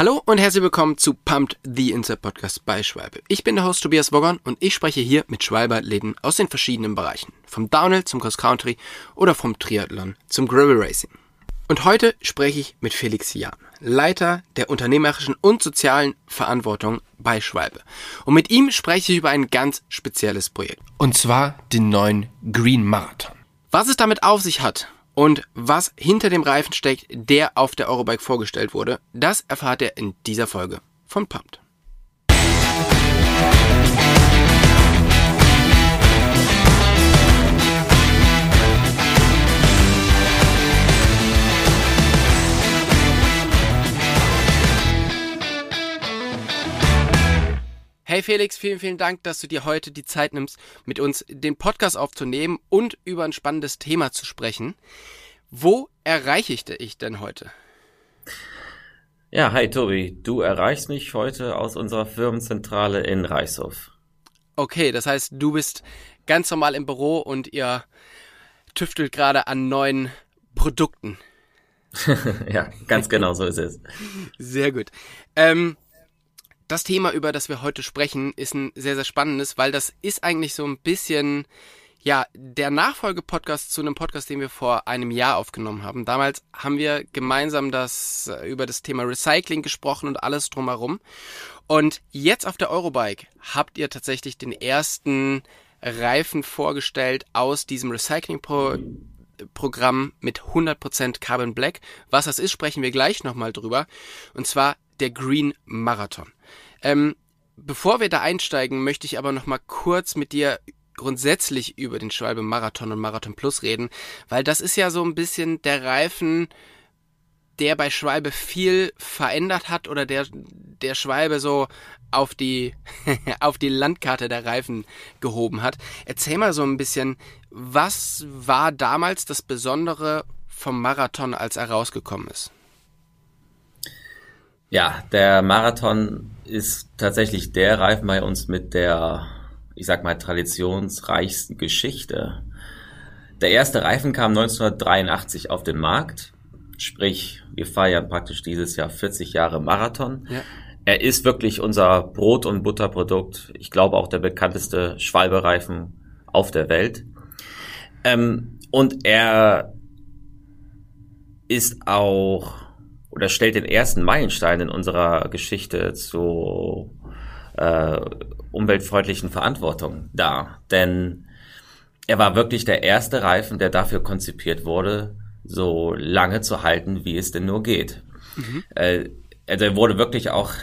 Hallo und herzlich willkommen zu Pumped the Insert Podcast bei Schwalbe. Ich bin der Host Tobias Woggon und ich spreche hier mit Schwalbe-Athleten aus den verschiedenen Bereichen. Vom Downhill zum Cross Country oder vom Triathlon zum Gravel Racing. Und heute spreche ich mit Felix Jahn, Leiter der unternehmerischen und sozialen Verantwortung bei Schwalbe. Und mit ihm spreche ich über ein ganz spezielles Projekt. Und zwar den neuen Green Marathon. Was es damit auf sich hat und was hinter dem Reifen steckt, der auf der Eurobike vorgestellt wurde, das erfahrt ihr in dieser Folge von Pumped. Hey Felix, vielen, vielen Dank, dass du dir heute die Zeit nimmst, mit uns den Podcast aufzunehmen und über ein spannendes Thema zu sprechen. Wo erreiche ich dich denn heute? Ja, hi Tobi, du erreichst mich heute aus unserer Firmenzentrale in Reichshof. Okay, das heißt, du bist ganz normal im Büro und ihr tüftelt gerade an neuen Produkten. ja, ganz genau so ist es. Sehr gut. Ähm, das Thema, über das wir heute sprechen, ist ein sehr, sehr spannendes, weil das ist eigentlich so ein bisschen, ja, der Nachfolgepodcast zu einem Podcast, den wir vor einem Jahr aufgenommen haben. Damals haben wir gemeinsam das, äh, über das Thema Recycling gesprochen und alles drumherum. Und jetzt auf der Eurobike habt ihr tatsächlich den ersten Reifen vorgestellt aus diesem Recycling-Programm Programm mit 100% Carbon Black. Was das ist, sprechen wir gleich nochmal drüber. Und zwar der Green Marathon. Ähm, bevor wir da einsteigen, möchte ich aber noch mal kurz mit dir grundsätzlich über den Schwalbe Marathon und Marathon Plus reden, weil das ist ja so ein bisschen der Reifen, der bei Schwalbe viel verändert hat oder der der Schwalbe so auf die auf die Landkarte der Reifen gehoben hat. Erzähl mal so ein bisschen, was war damals das Besondere vom Marathon, als er rausgekommen ist? Ja, der Marathon ist tatsächlich der Reifen bei uns mit der, ich sag mal, traditionsreichsten Geschichte. Der erste Reifen kam 1983 auf den Markt. Sprich, wir feiern praktisch dieses Jahr 40 Jahre Marathon. Ja. Er ist wirklich unser Brot- und Butterprodukt. Ich glaube auch der bekannteste Schwalbereifen auf der Welt. Ähm, und er ist auch oder stellt den ersten Meilenstein in unserer Geschichte zu äh, umweltfreundlichen Verantwortung dar. Denn er war wirklich der erste Reifen, der dafür konzipiert wurde, so lange zu halten, wie es denn nur geht. Mhm. Äh, also er wurde wirklich auch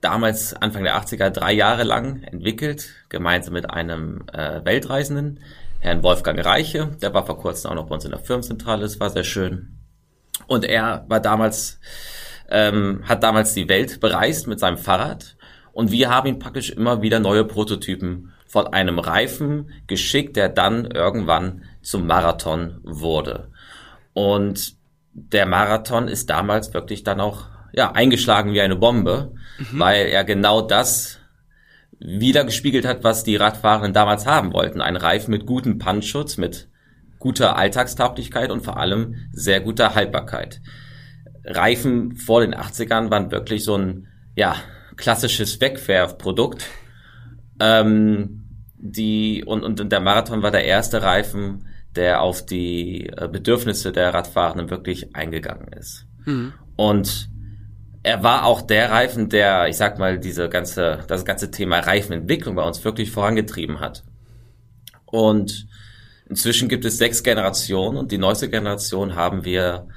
damals Anfang der 80er drei Jahre lang entwickelt, gemeinsam mit einem äh, Weltreisenden, Herrn Wolfgang Reiche. Der war vor kurzem auch noch bei uns in der Firmenzentrale, das war sehr schön. Und er war damals, ähm, hat damals die Welt bereist mit seinem Fahrrad. Und wir haben ihn praktisch immer wieder neue Prototypen von einem Reifen geschickt, der dann irgendwann zum Marathon wurde. Und der Marathon ist damals wirklich dann auch ja, eingeschlagen wie eine Bombe, mhm. weil er genau das wieder gespiegelt hat, was die Radfahrer damals haben wollten. Ein Reifen mit gutem Punchschutz, mit guter Alltagstauglichkeit und vor allem sehr guter Haltbarkeit. Reifen vor den 80ern waren wirklich so ein ja, klassisches Wegwerfprodukt. Ähm, die, und, und der Marathon war der erste Reifen, der auf die äh, Bedürfnisse der Radfahrenden wirklich eingegangen ist. Mhm. Und er war auch der Reifen, der, ich sag mal, diese ganze, das ganze Thema Reifenentwicklung bei uns wirklich vorangetrieben hat. Und Inzwischen gibt es sechs Generationen und die neueste Generation haben wir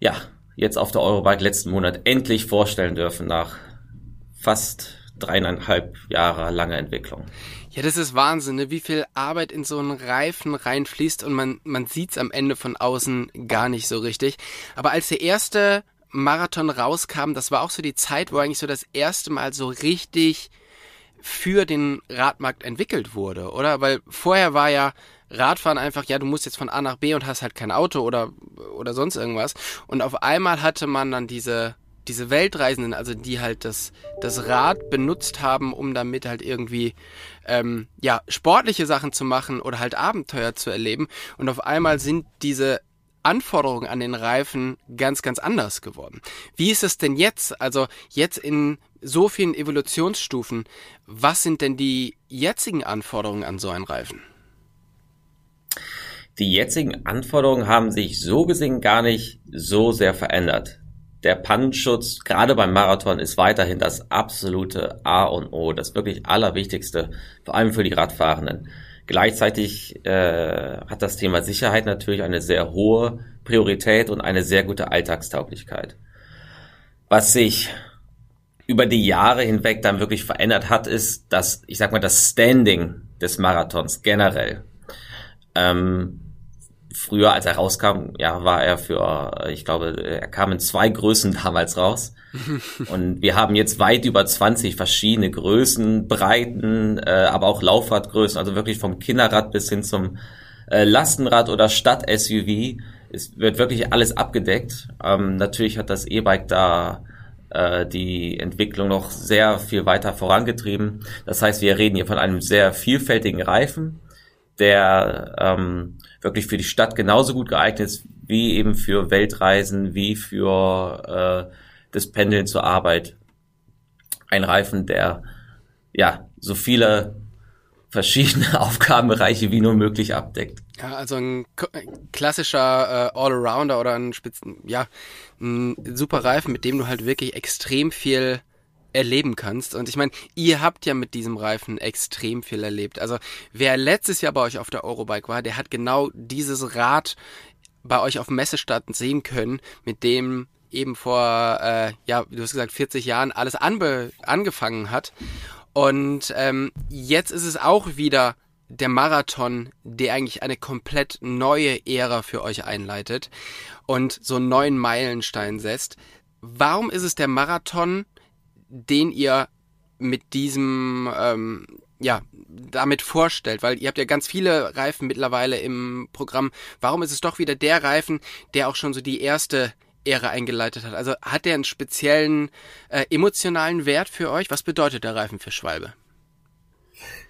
ja jetzt auf der Eurobike letzten Monat endlich vorstellen dürfen nach fast dreieinhalb Jahre langer Entwicklung. Ja, das ist Wahnsinn, ne? wie viel Arbeit in so einen Reifen reinfließt und man, man sieht's am Ende von außen gar nicht so richtig. Aber als der erste Marathon rauskam, das war auch so die Zeit, wo eigentlich so das erste Mal so richtig für den Radmarkt entwickelt wurde, oder? Weil vorher war ja Radfahren einfach, ja, du musst jetzt von A nach B und hast halt kein Auto oder, oder sonst irgendwas. Und auf einmal hatte man dann diese, diese Weltreisenden, also die halt das, das Rad benutzt haben, um damit halt irgendwie ähm, ja, sportliche Sachen zu machen oder halt Abenteuer zu erleben. Und auf einmal sind diese Anforderungen an den Reifen ganz, ganz anders geworden. Wie ist es denn jetzt? Also jetzt in so vielen Evolutionsstufen, was sind denn die jetzigen Anforderungen an so einen Reifen? Die jetzigen Anforderungen haben sich so gesehen gar nicht so sehr verändert. Der Pannenschutz, gerade beim Marathon, ist weiterhin das absolute A und O, das wirklich Allerwichtigste, vor allem für die Radfahrenden. Gleichzeitig äh, hat das Thema Sicherheit natürlich eine sehr hohe Priorität und eine sehr gute Alltagstauglichkeit. Was sich über die Jahre hinweg dann wirklich verändert hat, ist, dass, ich sag mal, das Standing des Marathons generell. Ähm, früher, als er rauskam, ja, war er für, ich glaube, er kam in zwei Größen damals raus. Und wir haben jetzt weit über 20 verschiedene Größen, Breiten, äh, aber auch Laufradgrößen, also wirklich vom Kinderrad bis hin zum äh, Lastenrad oder Stadt-SUV. Es wird wirklich alles abgedeckt. Ähm, natürlich hat das E-Bike da äh, die Entwicklung noch sehr viel weiter vorangetrieben. Das heißt, wir reden hier von einem sehr vielfältigen Reifen, der ähm, wirklich für die Stadt genauso gut geeignet ist, wie eben für Weltreisen, wie für äh, das Pendeln zur Arbeit. Ein Reifen, der ja so viele verschiedene Aufgabenbereiche wie nur möglich abdeckt. Ja, also ein klassischer äh, Allrounder oder ein Spitzen, ja, ein super Reifen, mit dem du halt wirklich extrem viel erleben kannst. Und ich meine, ihr habt ja mit diesem Reifen extrem viel erlebt. Also wer letztes Jahr bei euch auf der Eurobike war, der hat genau dieses Rad bei euch auf dem Messestand sehen können, mit dem eben vor, äh, ja, du hast gesagt, 40 Jahren alles anbe angefangen hat. Und ähm, jetzt ist es auch wieder der Marathon, der eigentlich eine komplett neue Ära für euch einleitet und so einen neuen Meilenstein setzt. Warum ist es der Marathon, den ihr mit diesem, ähm, ja, damit vorstellt? Weil ihr habt ja ganz viele Reifen mittlerweile im Programm. Warum ist es doch wieder der Reifen, der auch schon so die erste Ära eingeleitet hat? Also hat der einen speziellen äh, emotionalen Wert für euch? Was bedeutet der Reifen für Schwalbe?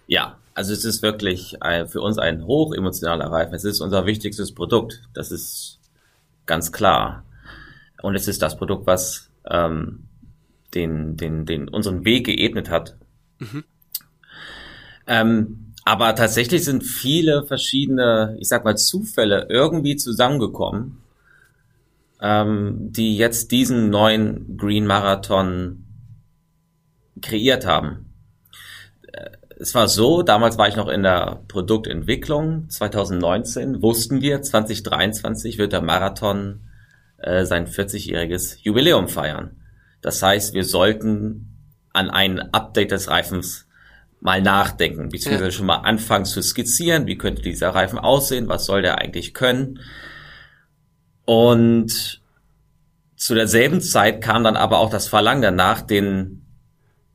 Ja, also es ist wirklich ein, für uns ein hochemotionaler Reifen. Es ist unser wichtigstes Produkt. Das ist ganz klar. Und es ist das Produkt, was ähm, den, den, den unseren Weg geebnet hat. Mhm. Ähm, aber tatsächlich sind viele verschiedene, ich sag mal, Zufälle irgendwie zusammengekommen, ähm, die jetzt diesen neuen Green Marathon kreiert haben. Äh, es war so, damals war ich noch in der Produktentwicklung, 2019 wussten wir, 2023 wird der Marathon äh, sein 40-jähriges Jubiläum feiern. Das heißt, wir sollten an ein Update des Reifens mal nachdenken, beziehungsweise ja. schon mal anfangen zu skizzieren, wie könnte dieser Reifen aussehen, was soll der eigentlich können. Und zu derselben Zeit kam dann aber auch das Verlangen danach, den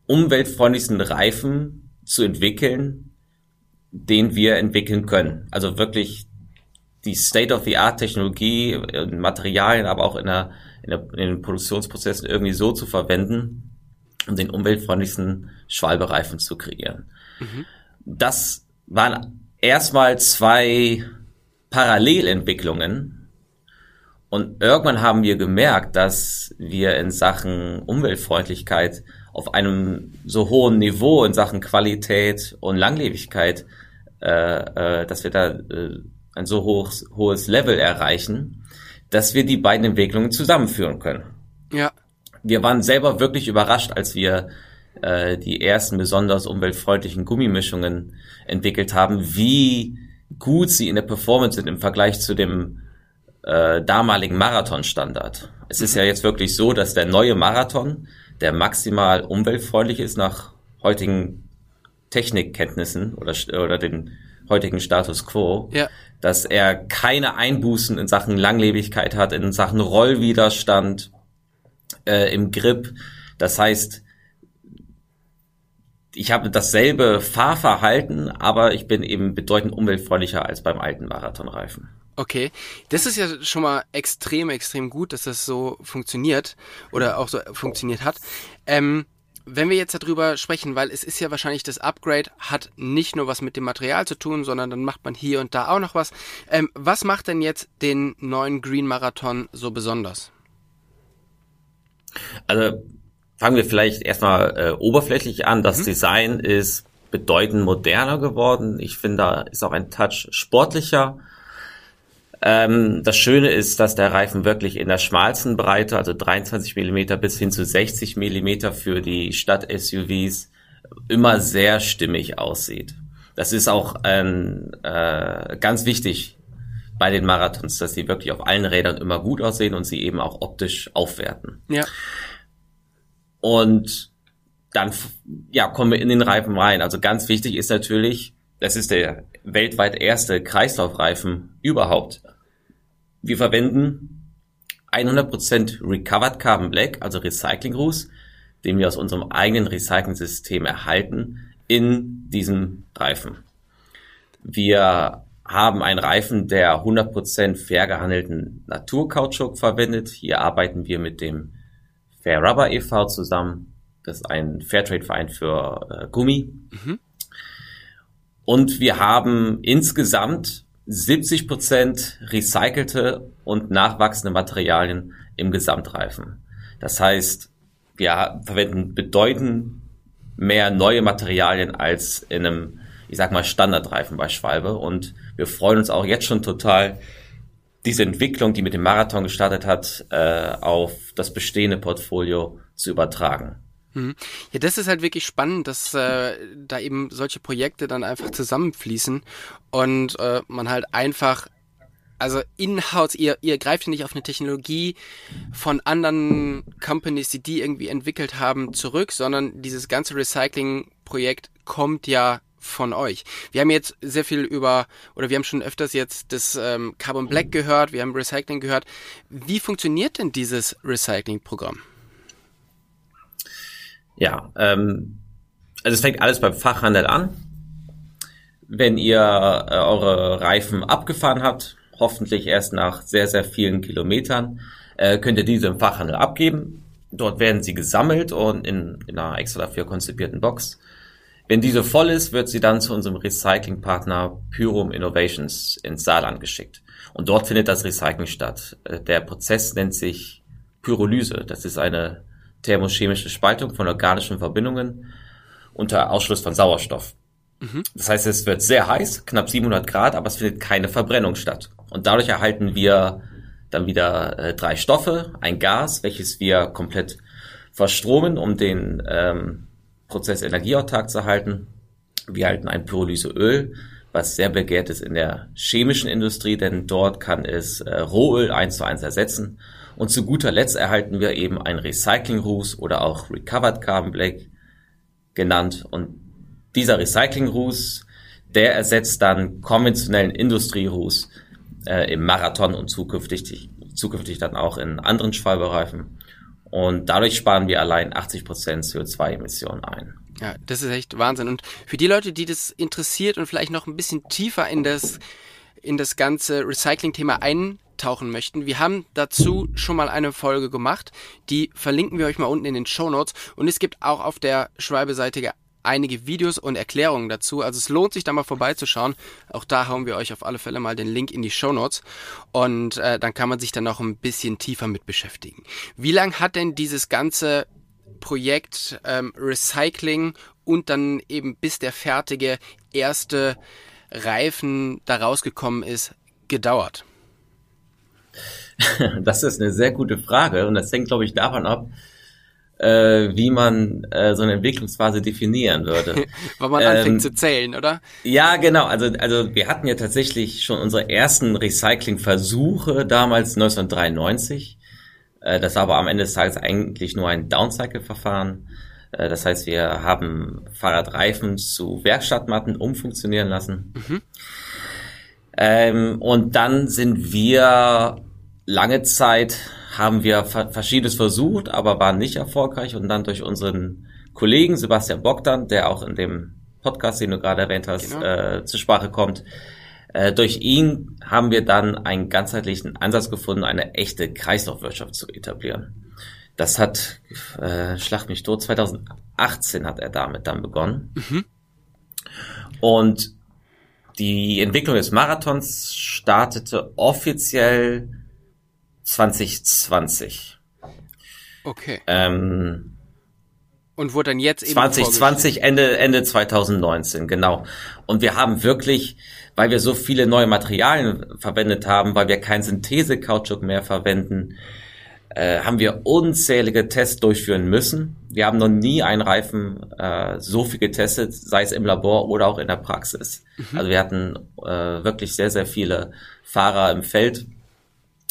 umweltfreundlichsten Reifen zu entwickeln, den wir entwickeln können. Also wirklich die State-of-the-Art-Technologie, Materialien, aber auch in der in, der, in den Produktionsprozessen irgendwie so zu verwenden, um den umweltfreundlichsten Schwalbereifen zu kreieren. Mhm. Das waren erstmal zwei Parallelentwicklungen. Und irgendwann haben wir gemerkt, dass wir in Sachen Umweltfreundlichkeit auf einem so hohen Niveau in Sachen Qualität und Langlebigkeit, äh, äh, dass wir da äh, ein so hohes, hohes Level erreichen, dass wir die beiden Entwicklungen zusammenführen können. Ja. Wir waren selber wirklich überrascht, als wir äh, die ersten besonders umweltfreundlichen Gummimischungen entwickelt haben, wie gut sie in der Performance sind im Vergleich zu dem äh, damaligen Marathonstandard. Es ist ja jetzt wirklich so, dass der neue Marathon, der maximal umweltfreundlich ist nach heutigen Technikkenntnissen oder, oder den heutigen Status quo, ja. dass er keine Einbußen in Sachen Langlebigkeit hat, in Sachen Rollwiderstand, äh, im Grip. Das heißt, ich habe dasselbe Fahrverhalten, aber ich bin eben bedeutend umweltfreundlicher als beim alten Marathonreifen. Okay, das ist ja schon mal extrem, extrem gut, dass das so funktioniert oder auch so funktioniert hat. Ähm, wenn wir jetzt darüber sprechen, weil es ist ja wahrscheinlich das Upgrade, hat nicht nur was mit dem Material zu tun, sondern dann macht man hier und da auch noch was. Ähm, was macht denn jetzt den neuen Green Marathon so besonders? Also fangen wir vielleicht erstmal äh, oberflächlich an. Das mhm. Design ist bedeutend moderner geworden. Ich finde, da ist auch ein Touch sportlicher. Ähm, das Schöne ist, dass der Reifen wirklich in der schmalsten Breite, also 23 Millimeter bis hin zu 60 Millimeter für die Stadt-SUVs, immer sehr stimmig aussieht. Das ist auch ähm, äh, ganz wichtig bei den Marathons, dass sie wirklich auf allen Rädern immer gut aussehen und sie eben auch optisch aufwerten. Ja. Und dann ja, kommen wir in den Reifen rein. Also ganz wichtig ist natürlich, das ist der weltweit erste Kreislaufreifen überhaupt. Wir verwenden 100% Recovered Carbon Black, also Recycling Ruß, den wir aus unserem eigenen Recycling-System erhalten, in diesem Reifen. Wir haben einen Reifen, der 100% fair gehandelten Naturkautschuk verwendet. Hier arbeiten wir mit dem Fair Rubber e.V. zusammen. Das ist ein Fairtrade-Verein für äh, Gummi. Mhm. Und wir haben insgesamt 70 recycelte und nachwachsende Materialien im Gesamtreifen. Das heißt, wir verwenden bedeutend mehr neue Materialien als in einem, ich sag mal, Standardreifen bei Schwalbe. Und wir freuen uns auch jetzt schon total, diese Entwicklung, die mit dem Marathon gestartet hat, äh, auf das bestehende Portfolio zu übertragen. Mhm. Ja, das ist halt wirklich spannend, dass äh, da eben solche Projekte dann einfach zusammenfließen und äh, man halt einfach, also in-house, ihr, ihr greift ja nicht auf eine Technologie von anderen Companies, die die irgendwie entwickelt haben, zurück, sondern dieses ganze Recycling-Projekt kommt ja von euch. Wir haben jetzt sehr viel über, oder wir haben schon öfters jetzt das ähm, Carbon Black gehört, wir haben Recycling gehört. Wie funktioniert denn dieses Recycling-Programm? Ja, ähm, also es fängt alles beim Fachhandel an. Wenn ihr äh, eure Reifen abgefahren habt, hoffentlich erst nach sehr, sehr vielen Kilometern, äh, könnt ihr diese im Fachhandel abgeben. Dort werden sie gesammelt und in, in einer extra dafür konzipierten Box. Wenn diese voll ist, wird sie dann zu unserem Recyclingpartner Pyrum Innovations ins Saarland geschickt. Und dort findet das Recycling statt. Äh, der Prozess nennt sich Pyrolyse. Das ist eine thermochemische Spaltung von organischen Verbindungen unter Ausschluss von Sauerstoff. Mhm. Das heißt, es wird sehr heiß, knapp 700 Grad, aber es findet keine Verbrennung statt. Und dadurch erhalten wir dann wieder äh, drei Stoffe, ein Gas, welches wir komplett verstromen, um den ähm, Prozess energieautark zu halten. Wir erhalten ein Pyrolyseöl, was sehr begehrt ist in der chemischen Industrie, denn dort kann es äh, Rohöl eins zu eins ersetzen. Und zu guter Letzt erhalten wir eben ein Recycling-Ruß oder auch Recovered Carbon Black genannt. Und dieser Recycling-Ruß, der ersetzt dann konventionellen Industrieruß äh, im Marathon und zukünftig, zukünftig dann auch in anderen Schwalbereifen. Und dadurch sparen wir allein 80 Prozent CO2-Emissionen ein. Ja, das ist echt Wahnsinn. Und für die Leute, die das interessiert und vielleicht noch ein bisschen tiefer in das, in das ganze Recycling-Thema ein tauchen möchten, wir haben dazu schon mal eine Folge gemacht. Die verlinken wir euch mal unten in den Show Notes. Und es gibt auch auf der Schwalbe-Seite einige Videos und Erklärungen dazu. Also es lohnt sich da mal vorbeizuschauen. Auch da hauen wir euch auf alle Fälle mal den Link in die Show Notes. Und äh, dann kann man sich dann noch ein bisschen tiefer mit beschäftigen. Wie lang hat denn dieses ganze Projekt ähm, Recycling und dann eben bis der fertige erste Reifen da rausgekommen ist, gedauert? Das ist eine sehr gute Frage und das hängt, glaube ich, davon ab, äh, wie man äh, so eine Entwicklungsphase definieren würde. Weil man ähm, anfängt zu zählen, oder? Ja, genau. Also, also wir hatten ja tatsächlich schon unsere ersten Recyclingversuche damals 1993. Äh, das war aber am Ende des Tages eigentlich nur ein Downcycle-Verfahren. Äh, das heißt, wir haben Fahrradreifen zu Werkstattmatten umfunktionieren lassen. Mhm. Ähm, und dann sind wir lange Zeit haben wir verschiedenes versucht, aber waren nicht erfolgreich und dann durch unseren Kollegen Sebastian Bogdan, der auch in dem Podcast, den du gerade erwähnt hast, genau. äh, zur Sprache kommt, durch ihn haben wir dann einen ganzheitlichen Ansatz gefunden, eine echte Kreislaufwirtschaft zu etablieren. Das hat, äh, Schlacht mich tot, 2018 hat er damit dann begonnen. Mhm. Und die Entwicklung des Marathons startete offiziell 2020. Okay. Ähm, und wurde dann jetzt eben 2020 Ende Ende 2019 genau. Und wir haben wirklich, weil wir so viele neue Materialien verwendet haben, weil wir kein Synthese-Kautschuk mehr verwenden, äh, haben wir unzählige Tests durchführen müssen. Wir haben noch nie einen Reifen äh, so viel getestet, sei es im Labor oder auch in der Praxis. Mhm. Also wir hatten äh, wirklich sehr, sehr viele Fahrer im Feld.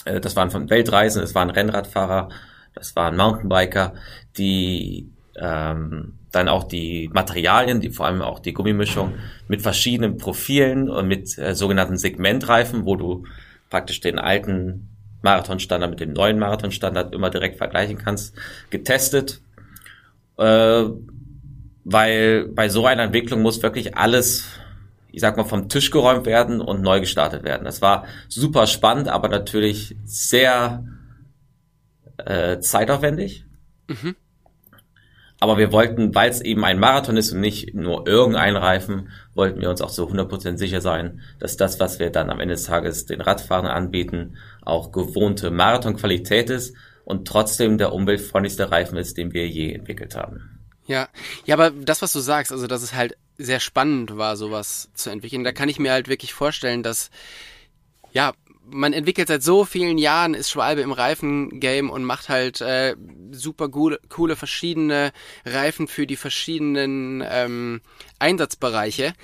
Äh, das waren von Weltreisen, es waren Rennradfahrer, das waren Mountainbiker, die ähm, dann auch die Materialien, die vor allem auch die Gummimischung mit verschiedenen Profilen und mit äh, sogenannten Segmentreifen, wo du praktisch den alten Marathonstandard mit dem neuen Marathonstandard immer direkt vergleichen kannst, getestet. Äh, weil bei so einer Entwicklung muss wirklich alles, ich sag mal, vom Tisch geräumt werden und neu gestartet werden. Das war super spannend, aber natürlich sehr äh, zeitaufwendig. Mhm. Aber wir wollten, weil es eben ein Marathon ist und nicht nur irgendein Reifen, wollten wir uns auch so 100% sicher sein, dass das, was wir dann am Ende des Tages den Radfahrern anbieten, auch gewohnte Marathonqualität ist und trotzdem der umweltfreundlichste Reifen ist, den wir je entwickelt haben. Ja, ja, aber das, was du sagst, also dass es halt sehr spannend war, sowas zu entwickeln, da kann ich mir halt wirklich vorstellen, dass ja, man entwickelt seit so vielen Jahren, ist Schwalbe im Reifengame und macht halt äh, super coole, coole verschiedene Reifen für die verschiedenen ähm, Einsatzbereiche.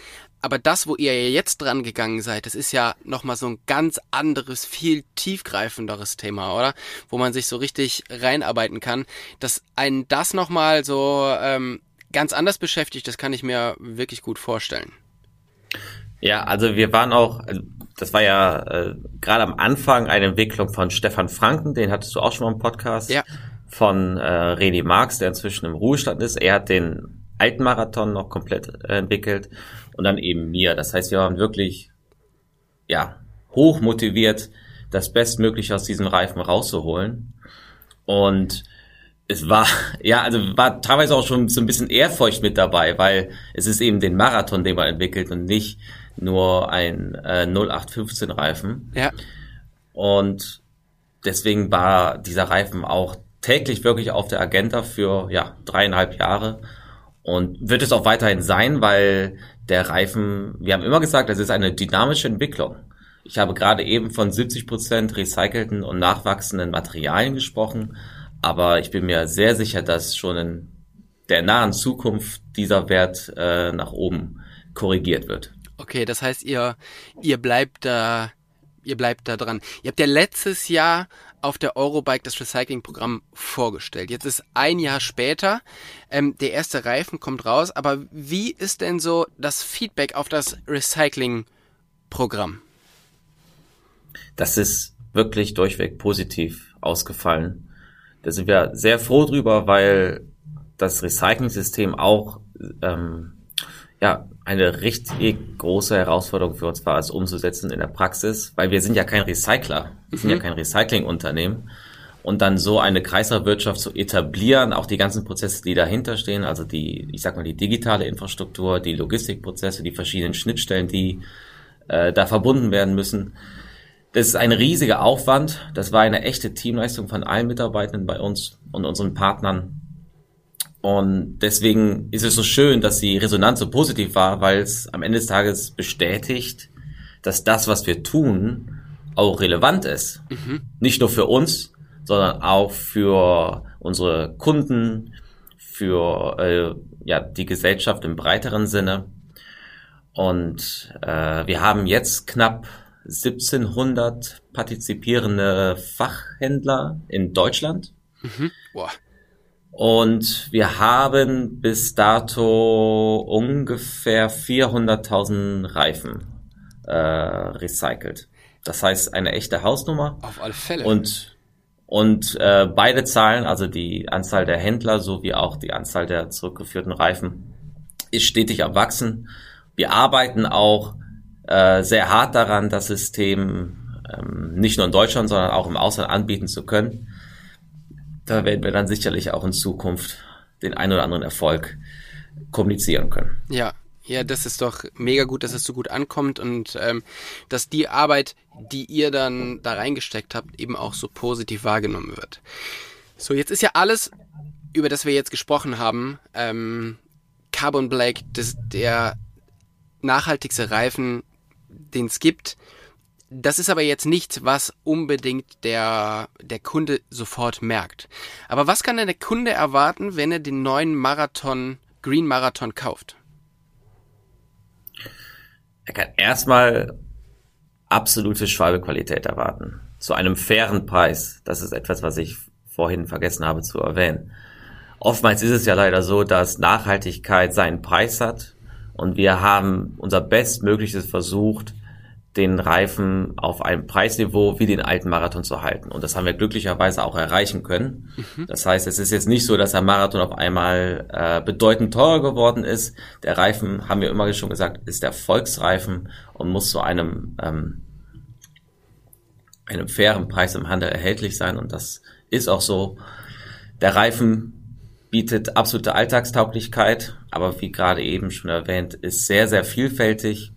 Aber das, wo ihr jetzt dran gegangen seid, das ist ja nochmal so ein ganz anderes, viel tiefgreifenderes Thema, oder? Wo man sich so richtig reinarbeiten kann. Dass einen das nochmal so ähm, ganz anders beschäftigt, das kann ich mir wirklich gut vorstellen. Ja, also wir waren auch, das war ja äh, gerade am Anfang eine Entwicklung von Stefan Franken, den hattest du auch schon mal im Podcast. Ja. Von äh, René Marx, der inzwischen im Ruhestand ist. Er hat den alten Marathon noch komplett äh, entwickelt und dann eben mir. Das heißt, wir waren wirklich ja hoch motiviert, das Bestmögliche aus diesem Reifen rauszuholen. Und es war, ja, also war teilweise auch schon so ein bisschen Ehrfurcht mit dabei, weil es ist eben den Marathon, den man entwickelt und nicht nur ein äh, 0815 Reifen. Ja. Und deswegen war dieser Reifen auch täglich wirklich auf der Agenda für ja dreieinhalb Jahre und wird es auch weiterhin sein, weil der Reifen, wir haben immer gesagt, das ist eine dynamische Entwicklung. Ich habe gerade eben von 70 Prozent recycelten und nachwachsenden Materialien gesprochen, aber ich bin mir sehr sicher, dass schon in der nahen Zukunft dieser Wert äh, nach oben korrigiert wird. Okay, das heißt, ihr, ihr bleibt da, ihr bleibt da dran. Ihr habt ja letztes Jahr auf der Eurobike das Recycling-Programm vorgestellt. Jetzt ist ein Jahr später, ähm, der erste Reifen kommt raus, aber wie ist denn so das Feedback auf das Recycling-Programm? Das ist wirklich durchweg positiv ausgefallen. Da sind wir sehr froh drüber, weil das Recycling-System auch ähm, ja, eine richtig große Herausforderung für uns war, es umzusetzen in der Praxis, weil wir sind ja kein Recycler, wir sind ja mhm. kein Recyclingunternehmen. Und dann so eine Kreislaufwirtschaft zu etablieren, auch die ganzen Prozesse, die dahinter stehen, also die, ich sag mal, die digitale Infrastruktur, die Logistikprozesse, die verschiedenen Schnittstellen, die äh, da verbunden werden müssen. Das ist ein riesiger Aufwand. Das war eine echte Teamleistung von allen Mitarbeitenden bei uns und unseren Partnern. Und deswegen ist es so schön, dass die Resonanz so positiv war, weil es am Ende des Tages bestätigt, dass das, was wir tun, auch relevant ist. Mhm. Nicht nur für uns, sondern auch für unsere Kunden, für äh, ja, die Gesellschaft im breiteren Sinne. Und äh, wir haben jetzt knapp 1700 partizipierende Fachhändler in Deutschland. Mhm. Boah. Und wir haben bis dato ungefähr 400.000 Reifen äh, recycelt. Das heißt, eine echte Hausnummer. Auf alle Fälle. Und, und äh, beide Zahlen, also die Anzahl der Händler sowie auch die Anzahl der zurückgeführten Reifen, ist stetig am Wachsen. Wir arbeiten auch äh, sehr hart daran, das System ähm, nicht nur in Deutschland, sondern auch im Ausland anbieten zu können da werden wir dann sicherlich auch in Zukunft den einen oder anderen Erfolg kommunizieren können. Ja, ja, das ist doch mega gut, dass es so gut ankommt und ähm, dass die Arbeit, die ihr dann da reingesteckt habt, eben auch so positiv wahrgenommen wird. So, jetzt ist ja alles, über das wir jetzt gesprochen haben, ähm, Carbon Black, das, der nachhaltigste Reifen, den es gibt. Das ist aber jetzt nichts, was unbedingt der, der Kunde sofort merkt. Aber was kann denn der Kunde erwarten, wenn er den neuen Marathon, Green Marathon kauft? Er kann erstmal absolute Schwalbequalität erwarten. Zu einem fairen Preis. Das ist etwas, was ich vorhin vergessen habe zu erwähnen. Oftmals ist es ja leider so, dass Nachhaltigkeit seinen Preis hat und wir haben unser Bestmögliches versucht, den Reifen auf einem Preisniveau wie den alten Marathon zu halten. Und das haben wir glücklicherweise auch erreichen können. Mhm. Das heißt, es ist jetzt nicht so, dass der Marathon auf einmal äh, bedeutend teurer geworden ist. Der Reifen, haben wir immer schon gesagt, ist der Volksreifen und muss zu einem, ähm, einem fairen Preis im Handel erhältlich sein. Und das ist auch so. Der Reifen bietet absolute Alltagstauglichkeit, aber wie gerade eben schon erwähnt, ist sehr, sehr vielfältig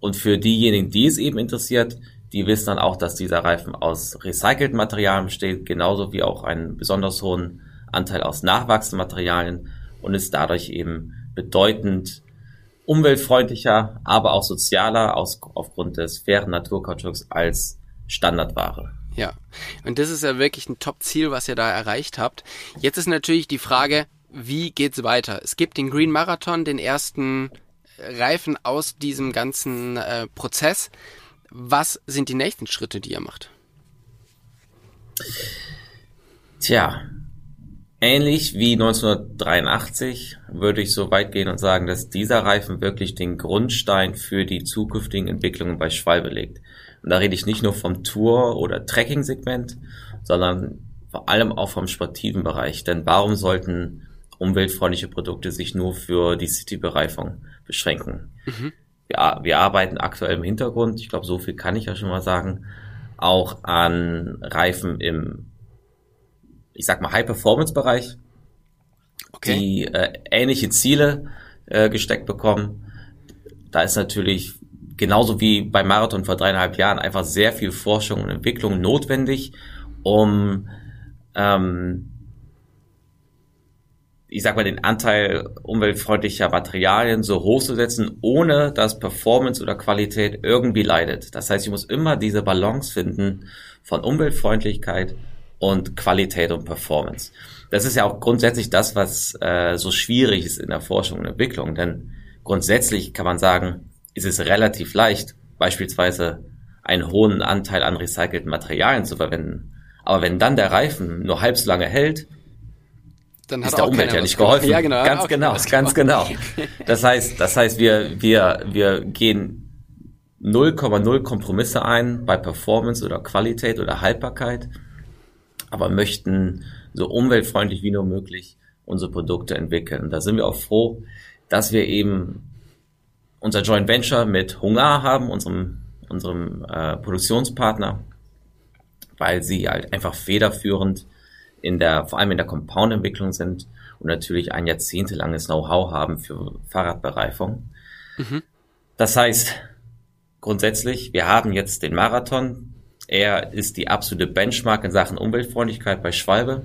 und für diejenigen, die es eben interessiert, die wissen dann auch, dass dieser Reifen aus recycelten Materialien besteht, genauso wie auch einen besonders hohen Anteil aus nachwachsenden Materialien und ist dadurch eben bedeutend umweltfreundlicher, aber auch sozialer aus, aufgrund des fairen Naturkautschuks als Standardware. Ja, und das ist ja wirklich ein Top-Ziel, was ihr da erreicht habt. Jetzt ist natürlich die Frage, wie geht's weiter? Es gibt den Green Marathon, den ersten Reifen aus diesem ganzen äh, Prozess. Was sind die nächsten Schritte, die ihr macht? Tja, ähnlich wie 1983 würde ich so weit gehen und sagen, dass dieser Reifen wirklich den Grundstein für die zukünftigen Entwicklungen bei Schwalbe legt. Und da rede ich nicht nur vom Tour- oder Trekking-Segment, sondern vor allem auch vom sportiven Bereich. Denn warum sollten umweltfreundliche Produkte sich nur für die City-Bereifung beschränken. Mhm. Wir, wir arbeiten aktuell im Hintergrund, ich glaube, so viel kann ich ja schon mal sagen, auch an Reifen im, ich sag mal, High-Performance-Bereich, okay. die äh, ähnliche Ziele äh, gesteckt bekommen. Da ist natürlich genauso wie beim Marathon vor dreieinhalb Jahren einfach sehr viel Forschung und Entwicklung notwendig, um ähm, ich sag mal, den Anteil umweltfreundlicher Materialien so hoch zu setzen, ohne dass Performance oder Qualität irgendwie leidet. Das heißt, ich muss immer diese Balance finden von Umweltfreundlichkeit und Qualität und Performance. Das ist ja auch grundsätzlich das, was äh, so schwierig ist in der Forschung und Entwicklung, denn grundsätzlich kann man sagen, ist es relativ leicht, beispielsweise einen hohen Anteil an recycelten Materialien zu verwenden. Aber wenn dann der Reifen nur halb so lange hält, dann ist der Umwelt ja nicht geholfen. Ja, genau. Ganz genau, ganz genau. Das heißt, das heißt, wir, wir, wir gehen 0,0 Kompromisse ein bei Performance oder Qualität oder Haltbarkeit, aber möchten so umweltfreundlich wie nur möglich unsere Produkte entwickeln. Und da sind wir auch froh, dass wir eben unser Joint Venture mit Hunger haben, unserem, unserem äh, Produktionspartner, weil sie halt einfach federführend in der, vor allem in der Compound-Entwicklung sind und natürlich ein jahrzehntelanges Know-how haben für Fahrradbereifung. Mhm. Das heißt, grundsätzlich, wir haben jetzt den Marathon. Er ist die absolute Benchmark in Sachen Umweltfreundlichkeit bei Schwalbe.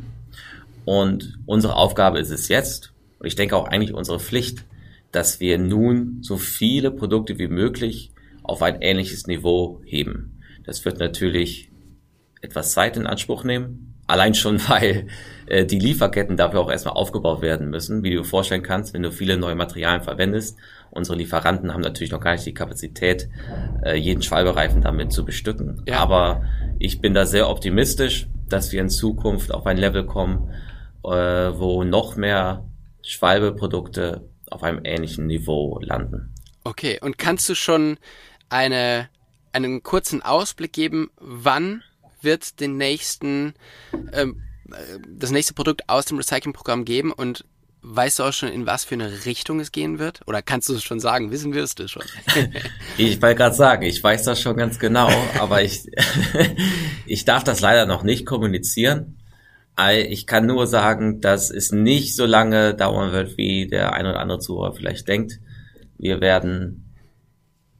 Und unsere Aufgabe ist es jetzt, und ich denke auch eigentlich unsere Pflicht, dass wir nun so viele Produkte wie möglich auf ein ähnliches Niveau heben. Das wird natürlich etwas Zeit in Anspruch nehmen, Allein schon, weil äh, die Lieferketten dafür auch erstmal aufgebaut werden müssen, wie du dir vorstellen kannst, wenn du viele neue Materialien verwendest. Unsere Lieferanten haben natürlich noch gar nicht die Kapazität, äh, jeden Schwalbereifen damit zu bestücken. Ja. Aber ich bin da sehr optimistisch, dass wir in Zukunft auf ein Level kommen, äh, wo noch mehr Schwalbeprodukte auf einem ähnlichen Niveau landen. Okay, und kannst du schon eine, einen kurzen Ausblick geben, wann wird den nächsten, ähm, das nächste Produkt aus dem Recycling-Programm geben und weißt du auch schon, in was für eine Richtung es gehen wird? Oder kannst du es schon sagen? Wissen wir es das schon? ich wollte gerade sagen, ich weiß das schon ganz genau, aber ich, ich darf das leider noch nicht kommunizieren. Ich kann nur sagen, dass es nicht so lange dauern wird, wie der ein oder andere Zuhörer vielleicht denkt. Wir werden,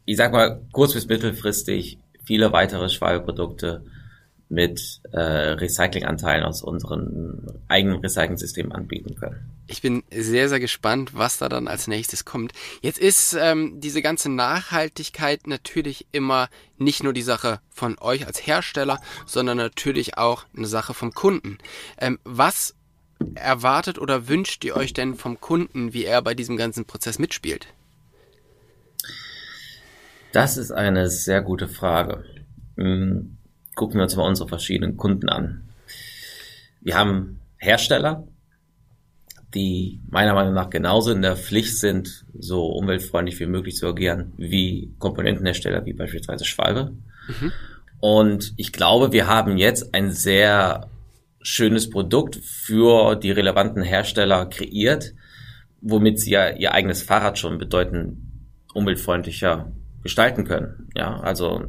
ich sag mal, kurz bis mittelfristig viele weitere Schwalbeprodukte mit äh, Recyclinganteilen aus unserem eigenen Recycling-System anbieten können. Ich bin sehr, sehr gespannt, was da dann als nächstes kommt. Jetzt ist ähm, diese ganze Nachhaltigkeit natürlich immer nicht nur die Sache von euch als Hersteller, sondern natürlich auch eine Sache vom Kunden. Ähm, was erwartet oder wünscht ihr euch denn vom Kunden, wie er bei diesem ganzen Prozess mitspielt? Das ist eine sehr gute Frage. Hm gucken wir uns mal unsere verschiedenen Kunden an. Wir haben Hersteller, die meiner Meinung nach genauso in der Pflicht sind, so umweltfreundlich wie möglich zu agieren, wie Komponentenhersteller, wie beispielsweise Schwalbe. Mhm. Und ich glaube, wir haben jetzt ein sehr schönes Produkt für die relevanten Hersteller kreiert, womit sie ja ihr eigenes Fahrrad schon bedeutend umweltfreundlicher gestalten können. Ja, also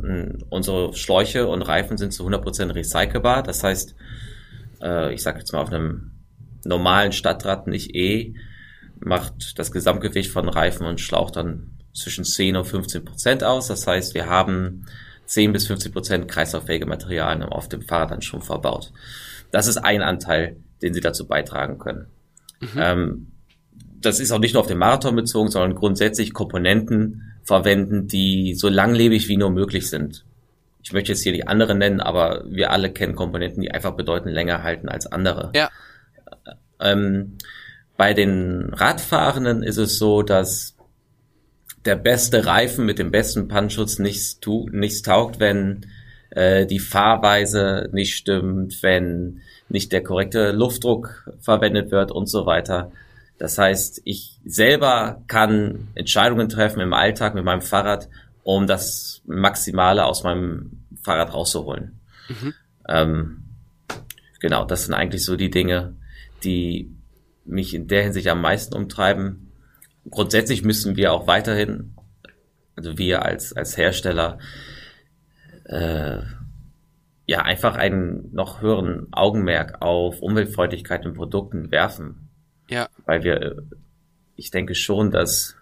unsere Schläuche und Reifen sind zu 100% recycelbar. Das heißt, äh, ich sage jetzt mal auf einem normalen Stadtrad, nicht E, macht das Gesamtgewicht von Reifen und Schlauch dann zwischen 10 und 15 Prozent aus. Das heißt, wir haben 10 bis 15 Prozent kreislauffähige Materialien auf dem Fahrrad dann schon verbaut. Das ist ein Anteil, den sie dazu beitragen können. Mhm. Ähm, das ist auch nicht nur auf den Marathon bezogen, sondern grundsätzlich Komponenten, verwenden, die so langlebig wie nur möglich sind. Ich möchte jetzt hier die andere nennen, aber wir alle kennen Komponenten, die einfach bedeutend länger halten als andere. Ja. Ähm, bei den Radfahrenden ist es so, dass der beste Reifen mit dem besten Pannschutz nichts, tu, nichts taugt, wenn äh, die Fahrweise nicht stimmt, wenn nicht der korrekte Luftdruck verwendet wird und so weiter. Das heißt, ich selber kann Entscheidungen treffen im Alltag mit meinem Fahrrad, um das Maximale aus meinem Fahrrad rauszuholen. Mhm. Ähm, genau, das sind eigentlich so die Dinge, die mich in der Hinsicht am meisten umtreiben. Grundsätzlich müssen wir auch weiterhin, also wir als, als Hersteller, äh, ja, einfach einen noch höheren Augenmerk auf Umweltfreundlichkeit in Produkten werfen. Ja. Weil wir, ich denke schon, dass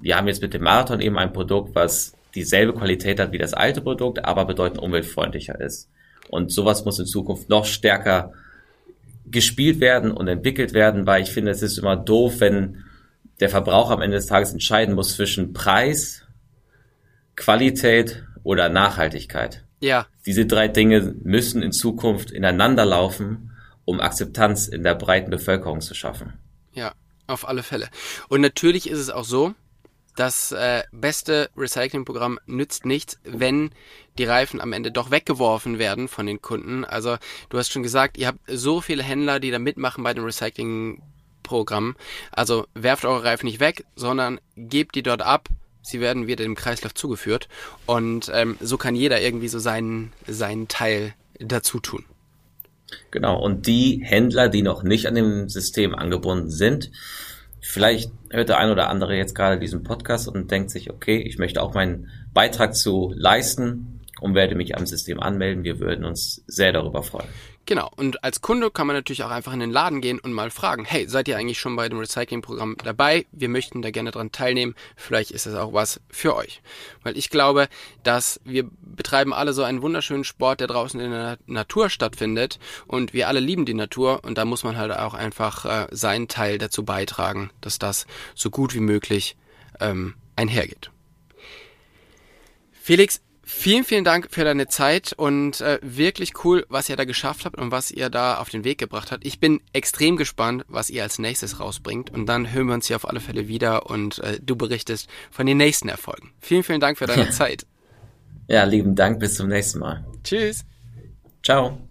wir haben jetzt mit dem Marathon eben ein Produkt, was dieselbe Qualität hat wie das alte Produkt, aber bedeutend umweltfreundlicher ist. Und sowas muss in Zukunft noch stärker gespielt werden und entwickelt werden, weil ich finde, es ist immer doof, wenn der Verbraucher am Ende des Tages entscheiden muss zwischen Preis, Qualität oder Nachhaltigkeit. Ja. Diese drei Dinge müssen in Zukunft ineinander laufen um Akzeptanz in der breiten Bevölkerung zu schaffen. Ja, auf alle Fälle. Und natürlich ist es auch so, das äh, beste Recyclingprogramm nützt nichts, wenn die Reifen am Ende doch weggeworfen werden von den Kunden. Also du hast schon gesagt, ihr habt so viele Händler, die da mitmachen bei dem Recyclingprogramm. Also werft eure Reifen nicht weg, sondern gebt die dort ab. Sie werden wieder dem Kreislauf zugeführt. Und ähm, so kann jeder irgendwie so seinen, seinen Teil dazu tun. Genau, und die Händler, die noch nicht an dem System angebunden sind, vielleicht hört der ein oder andere jetzt gerade diesen Podcast und denkt sich, okay, ich möchte auch meinen Beitrag zu leisten und werde mich am System anmelden. Wir würden uns sehr darüber freuen. Genau. Und als Kunde kann man natürlich auch einfach in den Laden gehen und mal fragen, hey, seid ihr eigentlich schon bei dem Recyclingprogramm dabei? Wir möchten da gerne dran teilnehmen. Vielleicht ist das auch was für euch. Weil ich glaube, dass wir betreiben alle so einen wunderschönen Sport, der draußen in der Natur stattfindet. Und wir alle lieben die Natur. Und da muss man halt auch einfach äh, seinen Teil dazu beitragen, dass das so gut wie möglich ähm, einhergeht. Felix, Vielen, vielen Dank für deine Zeit und äh, wirklich cool, was ihr da geschafft habt und was ihr da auf den Weg gebracht habt. Ich bin extrem gespannt, was ihr als nächstes rausbringt und dann hören wir uns hier auf alle Fälle wieder und äh, du berichtest von den nächsten Erfolgen. Vielen, vielen Dank für deine Zeit. Ja, lieben Dank, bis zum nächsten Mal. Tschüss. Ciao.